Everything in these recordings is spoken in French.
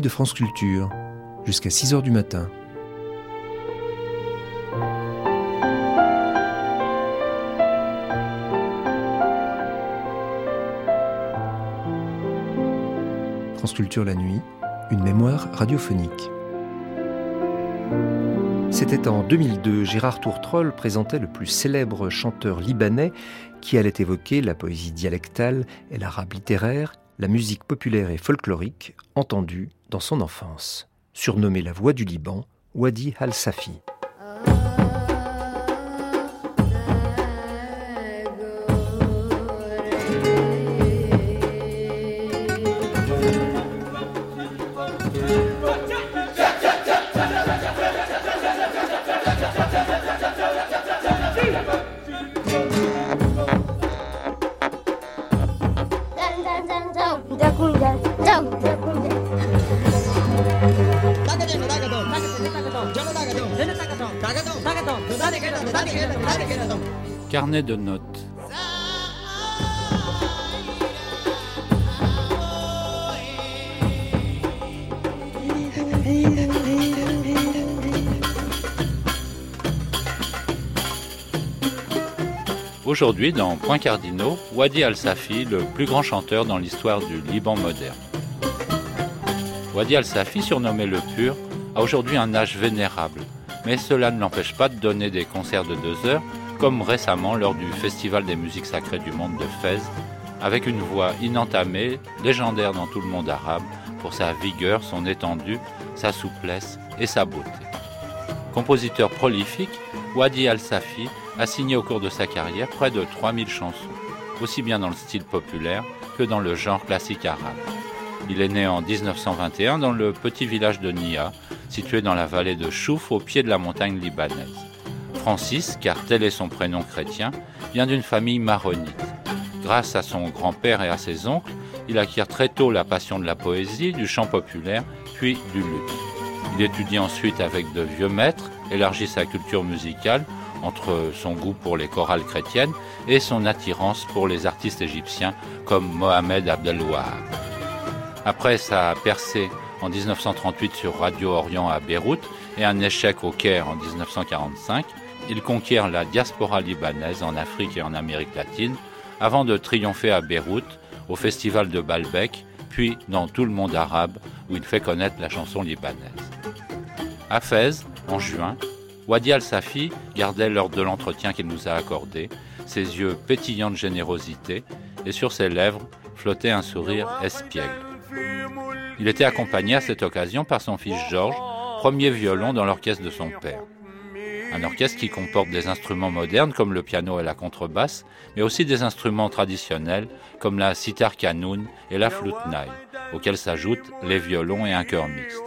de France Culture, jusqu'à 6 heures du matin. France Culture la nuit, une mémoire radiophonique. C'était en 2002, Gérard Tourtrol présentait le plus célèbre chanteur libanais qui allait évoquer la poésie dialectale et l'arabe littéraire, la musique populaire et folklorique entendue dans son enfance. Surnommé la voix du Liban, Wadi al-Safi. De notes. Aujourd'hui, dans Point Cardinaux, Wadi Al-Safi, le plus grand chanteur dans l'histoire du Liban moderne. Wadi Al-Safi, surnommé le Pur, a aujourd'hui un âge vénérable, mais cela ne l'empêche pas de donner des concerts de deux heures, comme récemment lors du Festival des musiques sacrées du monde de Fès, avec une voix inentamée, légendaire dans tout le monde arabe, pour sa vigueur, son étendue, sa souplesse et sa beauté. Compositeur prolifique, Wadi Al-Safi a signé au cours de sa carrière près de 3000 chansons, aussi bien dans le style populaire que dans le genre classique arabe. Il est né en 1921 dans le petit village de Nia, situé dans la vallée de Chouf au pied de la montagne libanaise. Francis, car tel est son prénom chrétien, vient d'une famille maronite. Grâce à son grand-père et à ses oncles, il acquiert très tôt la passion de la poésie, du chant populaire, puis du luth. Il étudie ensuite avec de vieux maîtres, élargit sa culture musicale entre son goût pour les chorales chrétiennes et son attirance pour les artistes égyptiens comme Mohamed Abdel Wahab. Après sa percée en 1938 sur Radio Orient à Beyrouth et un échec au Caire en 1945, il conquiert la diaspora libanaise en Afrique et en Amérique latine avant de triompher à Beyrouth au festival de Baalbek, puis dans tout le monde arabe où il fait connaître la chanson libanaise. À Fès, en juin, Wadi Al-Safi gardait lors de l'entretien qu'il nous a accordé, ses yeux pétillants de générosité et sur ses lèvres flottait un sourire espiègle. Il était accompagné à cette occasion par son fils Georges, premier violon dans l'orchestre de son père. Un orchestre qui comporte des instruments modernes comme le piano et la contrebasse, mais aussi des instruments traditionnels comme la sitar kanoun et la flûte naï, auxquels s'ajoutent les violons et un chœur mixte.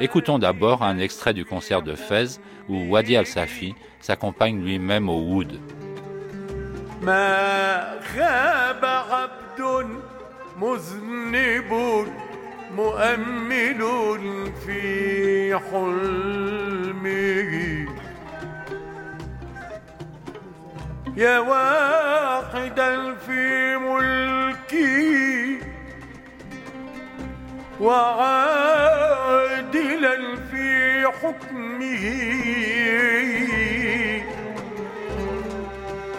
Écoutons d'abord un extrait du concert de Fès où Wadi Al-Safi s'accompagne lui-même au oud. يا واحدا في ملكي وعادلا في حكمه.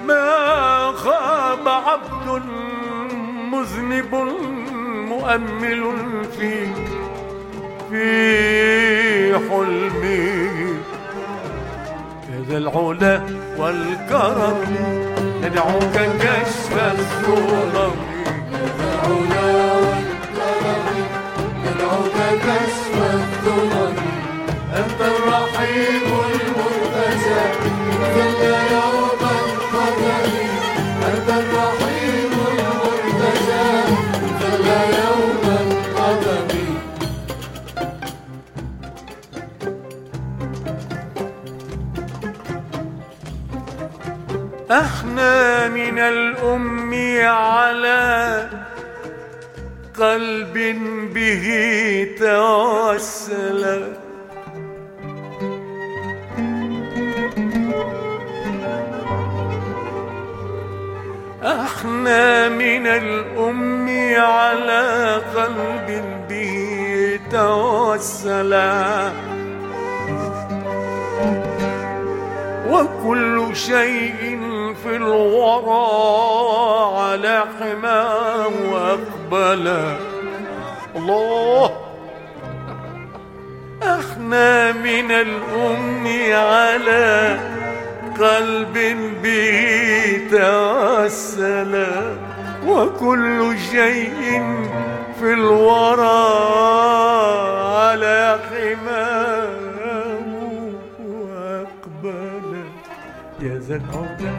ما خاب عبد مذنب مؤمل في في حلمي. كذا العلا والكرم ندعوك كشف الظلم العلا والكرم ندعوك كشف الظلم أنت الرحيم المرتجى. ذل يوم القدر. أنت الرحيم إحنا من الأم على قلب به توسل. إحنا من الأم على قلب به توسل. وكل شيء في الورى على حماه وأقبل. الله! إحنا من الأم على قلب به توسل وكل شيء في الورى على حماه وأقبل. يا ذا والكرم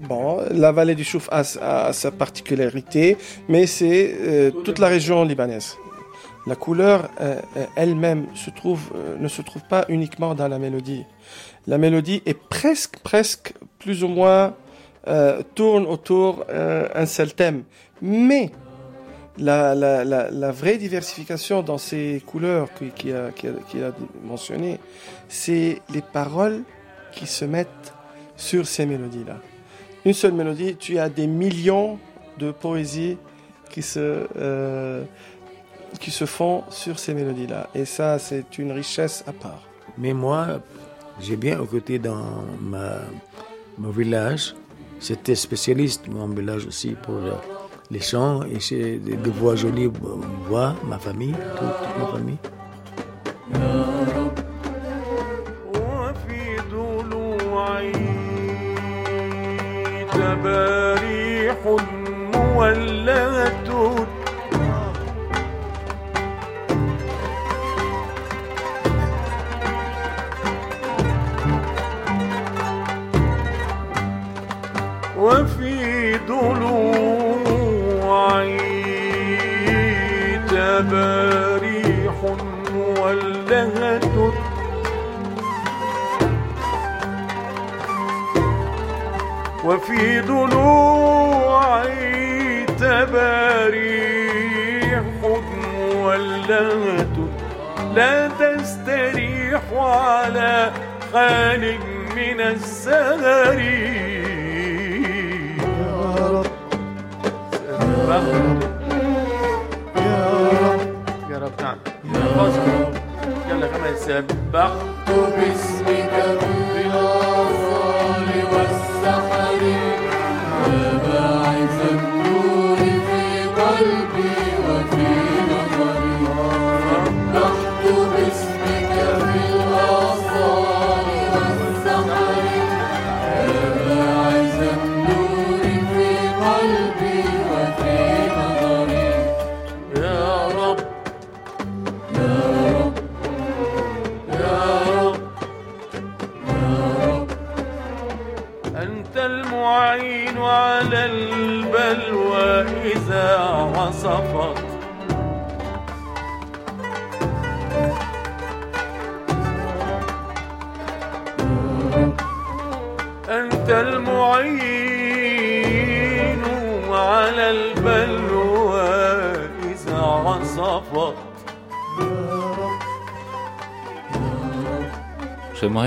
Bon, la vallée du Chouf a, sa particularité, mais c'est euh, toute la région libanaise. La couleur euh, euh, elle-même se trouve, ne se trouve pas uniquement dans la mélodie. La mélodie est presque, presque, plus ou moins, tourne autour un seul thème. Mais la, vraie diversification dans ces couleurs qu'il qui a, a, qu'il a mentionné, c'est les paroles qui se mettent sur ces mélodies-là une seule mélodie, tu as des millions de poésies qui se, euh, qui se font sur ces mélodies-là. Et ça, c'est une richesse à part. Mais moi, j'ai bien écouté dans ma, mon village. J'étais spécialiste, mon village aussi, pour euh, les chants. Et j'ai des, des voix jolies, euh, voix, ma famille, toute, toute ma famille. تباريح مولعة على خال من السهر يا رب. يا رب. نعم. يلا كمان سبحت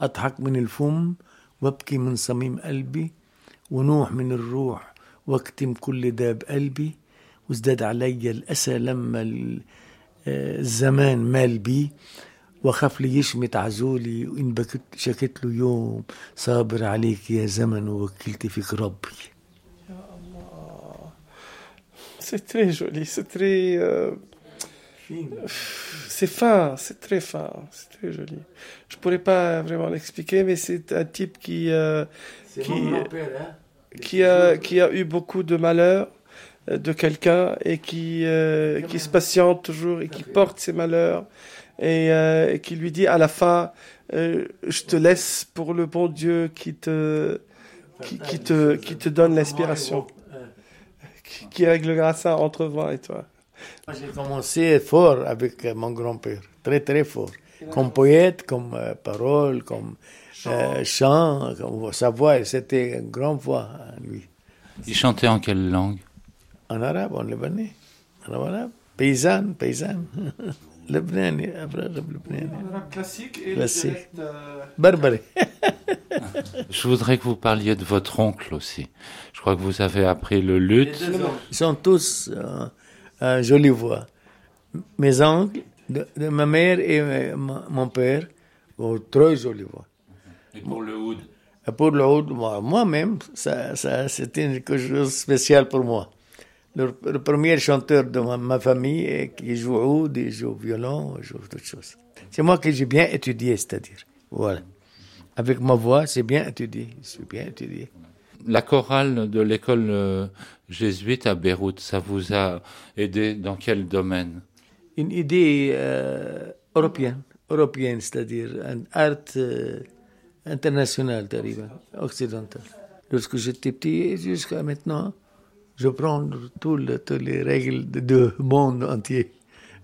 أضحك من الفم وأبكي من صميم قلبي ونوح من الروح وأكتم كل داب قلبي وازداد علي الأسى لما آه، الزمان مال بي وخاف لي يشمت عزولي وإن بكت شكت له يوم صابر عليك يا زمن ووكلت فيك ربي C'est très joli, c'est très. C'est fin, c'est très fin, c'est très joli. Je pourrais pas vraiment l'expliquer, mais c'est un type qui, euh, Qui- hein. qui, a, qui a eu beaucoup de malheurs euh, de quelqu'un et qui, euh, qui se patiente toujours et qui porte ses malheurs et, euh, et qui lui dit à la fin, je te laisse pour le bon Dieu qui te, qui, qui te, qui te donne l'inspiration, qui, qui réglera ça entre moi et toi. J'ai commencé fort avec euh, mon grand-père, très très fort. Comme poète, comme euh, parole, comme euh, chant, comme sa voix, c'était une grande voix, hein, lui. Il chantait en quelle langue? En arabe, en libanais. En arabe. Paysanne, paysanne. Lebanais. classique et Classique. Barbare. Je voudrais que vous parliez de votre oncle aussi. Je crois que vous avez appris le luth. Ils sont tous euh, euh, jolies voix. Mes oncles, de, de ma mère et euh, ma- mon père, ont très jolies voix. Et pour le oud Et Pour le oud, moi- moi-même, ça, ça, c'était quelque chose de spécial pour moi. Le, le premier chanteur de ma, ma famille qui joue oud, il joue violon, il joue toutes choses. C'est moi que j'ai bien étudié, c'est-à-dire. Voilà. Avec ma voix, c'est bien étudié. Suis bien étudié. La chorale de l'école euh, jésuite à Beyrouth. Ça vous a aidé dans quel domaine? Une idée euh, européenne, européenne c'est-à-dire un art euh, international, occidental. Lorsque j'étais petit, jusqu'à maintenant, je prends toutes les règles du monde entier.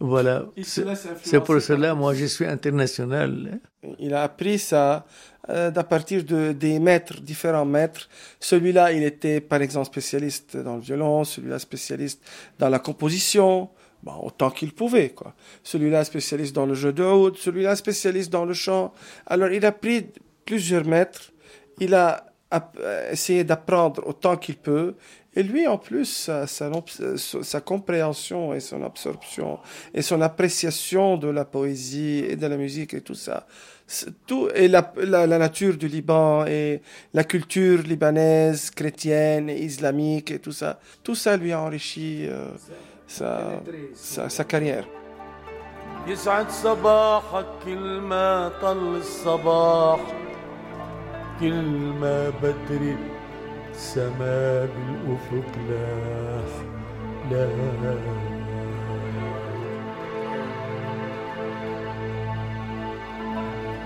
Voilà. C'est pour cela, moi, je suis international. Il a appris ça euh, d'à partir de, des maîtres, différents maîtres. Celui-là, il était par exemple spécialiste dans le violon, celui-là spécialiste dans la composition, bon, autant qu'il pouvait. quoi. Celui-là spécialiste dans le jeu de oud, celui-là spécialiste dans le chant. Alors il a pris plusieurs maîtres, il a euh, essayé d'apprendre autant qu'il peut. Et lui, en plus, sa, sa, sa compréhension et son absorption et son appréciation de la poésie et de la musique et tout ça, c'est tout, et la, la, la nature du Liban et la culture libanaise, chrétienne et islamique et tout ça, tout ça lui a enrichi euh, sa, sa, sa carrière. يسعد صباحك كل ما طل الصباح كل ما بدري سما بالأفق لاح لاح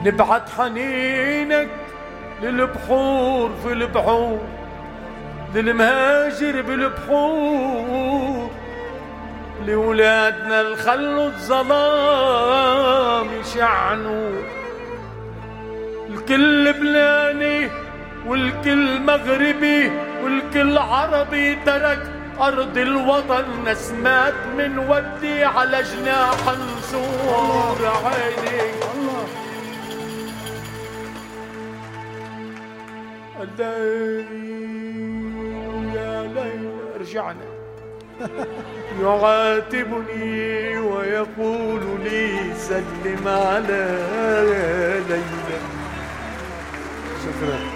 نبعت حنينك للبحور في البحور للمهاجر بالبحور. لولادنا الخلوا الظلام يشعنوا الكل لبناني والكل مغربي والكل عربي ترك أرض الوطن نسمات من ودي على جناح نسور عيني. يا ليل رجعنا. يعاتبني ويقول لي سلم على ليلى. شكرا.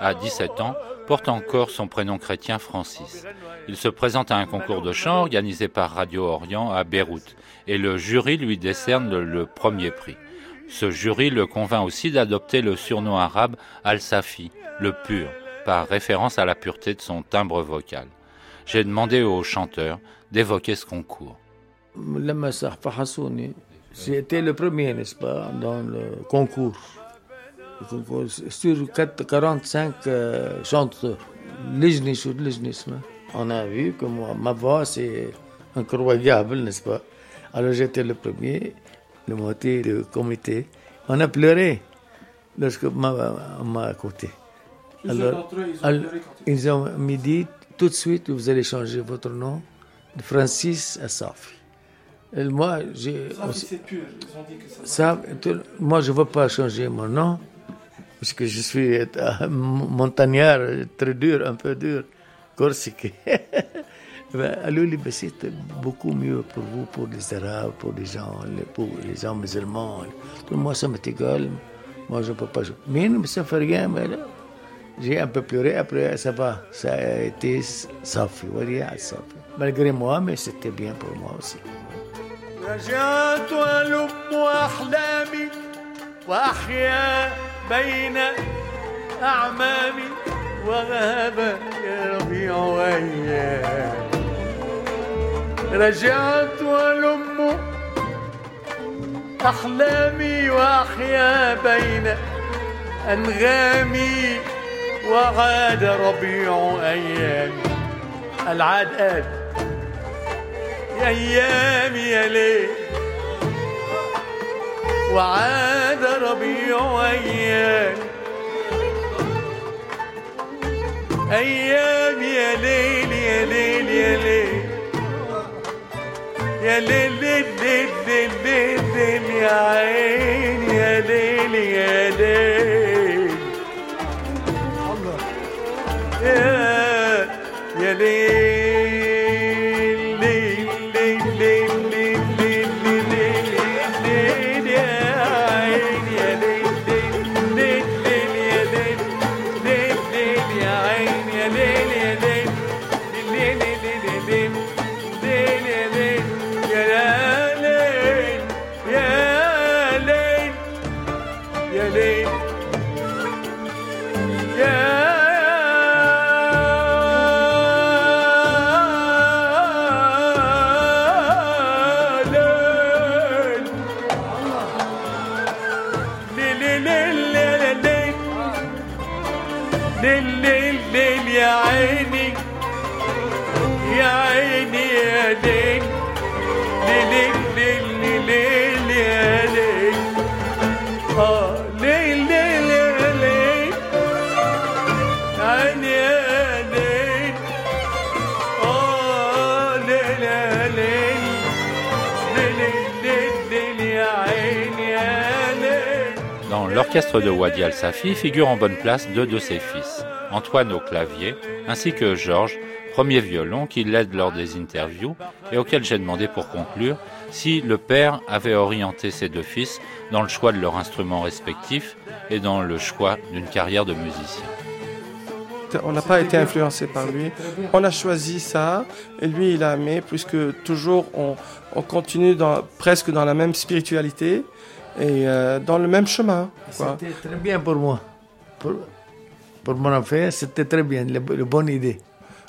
à 17 ans, porte encore son prénom chrétien Francis. Il se présente à un concours de chant organisé par Radio Orient à Beyrouth et le jury lui décerne le, premier prix. Ce jury le convainc aussi d'adopter le surnom arabe Al-Safi, le pur, par référence à la pureté de son timbre vocal. J'ai demandé au chanteur d'évoquer ce concours. C'était le premier, n'est-ce pas, dans le concours sur 4, 45 euh, chanteurs, on a vu que moi, ma voix c'est incroyable, n'est-ce pas? Alors j'étais le premier, le moitié du comité. On a pleuré lorsque m'a côté. Alors, alors, ils ont me dit tout de suite, vous allez changer votre nom de Francis à Safi. Et moi, j'ai. Safi, c'est pur. Ils ont dit que ça. Moi, je ne veux pas changer mon nom parce que je suis euh, montagnard, très dur, un peu dur, corsique. Ben, قالوا لي بس c'est beaucoup mieux pour vous, pour les Arabes, pour les gens, les, pour les gens musulmans. Tout moi, ça m'est égal. Moi, je ne peux pas jouer. Mais ça ne fait rien. Mais là, j'ai un peu pleuré. Après, ça va. Ça a été safi. وريع safi. Malgré moi, mais c'était bien pour moi aussi. رجعت ألم أحلامي وأحيا بين أعمامي وغاب يا ربيع أيام رجعت ألم أحلامي وأحيا بين أنغامي وعاد ربيع أيامي. العاد قال يا أيام يا ليل وعاد ربيع أيام أيام يا ليل يا ليل يا ليل. يا ليل ليل ليل ليل ليل, ليل يا عين يا ليل يا ليل. يا يا ليل l'orchestre de Wadi Al-Safi figurent en bonne place deux de ses fils, Antoine au clavier, ainsi que Georges, premier violon, qui l'aide lors des interviews et auquel j'ai demandé pour conclure si le père avait orienté ses deux fils dans le choix de leurs instruments respectifs et dans le choix d'une carrière de musicien. On n'a pas été influencé par lui. On a choisi ça et lui il a aimé puisque toujours on, on continue presque dans la même spiritualité et euh, dans le même chemin. C'était très bien pour moi. Pour, pour mon affaire, c'était très bien, la, la bonne idée.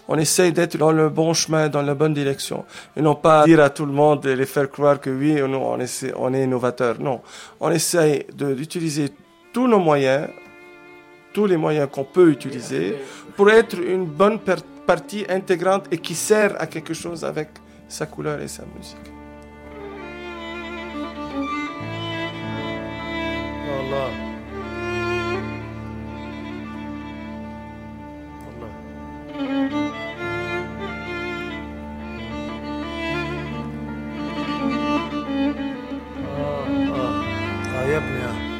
On essaye d'être dans le bon chemin, dans la bonne direction. Et non pas dire à tout le monde et les faire croire que oui, nous, on, essaie, on est innovateur. Non. On essaye d'utiliser tous nos moyens, tous les moyens qu'on peut utiliser pour être une bonne partie intégrante et qui sert à quelque chose avec sa couleur et sa musique. والله والله آه آه. آه يا ابني آه.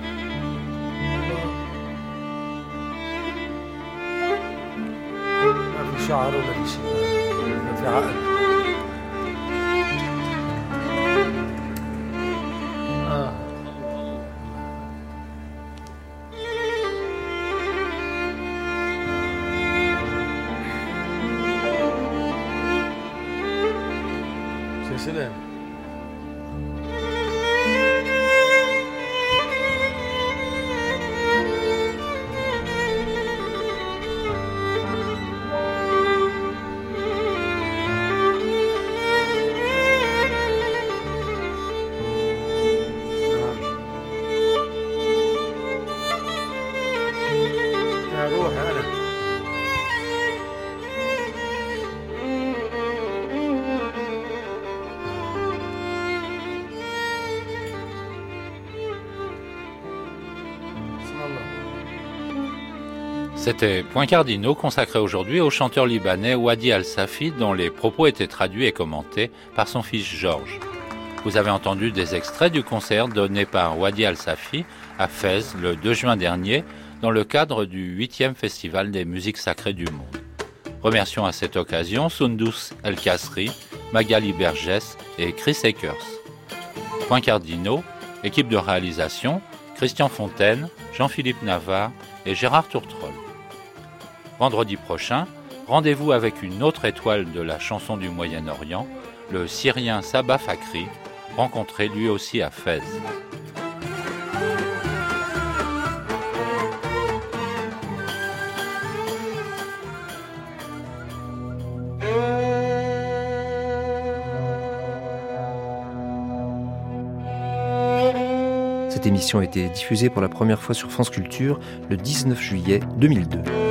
ما في شعر ولا في شيء ما في عقل C'était Point Cardinaux consacré aujourd'hui au chanteur libanais Wadi Al-Safi dont les propos étaient traduits et commentés par son fils Georges. Vous avez entendu des extraits du concert donné par Wadi Al-Safi à Fès le 2 juin dernier dans le cadre du 8e Festival des musiques sacrées du monde. Remercions à cette occasion Sundus El Kasri, Magali Bergès et Chris Akers. Point Cardinaux, équipe de réalisation, Christian Fontaine, Jean-Philippe Navarre et Gérard Tourtrol. Vendredi prochain, rendez-vous avec une autre étoile de la chanson du Moyen-Orient, le Syrien Sabah Fakri, rencontré lui aussi à Fès. Cette émission a été diffusée pour la première fois sur France Culture le 19 juillet 2002.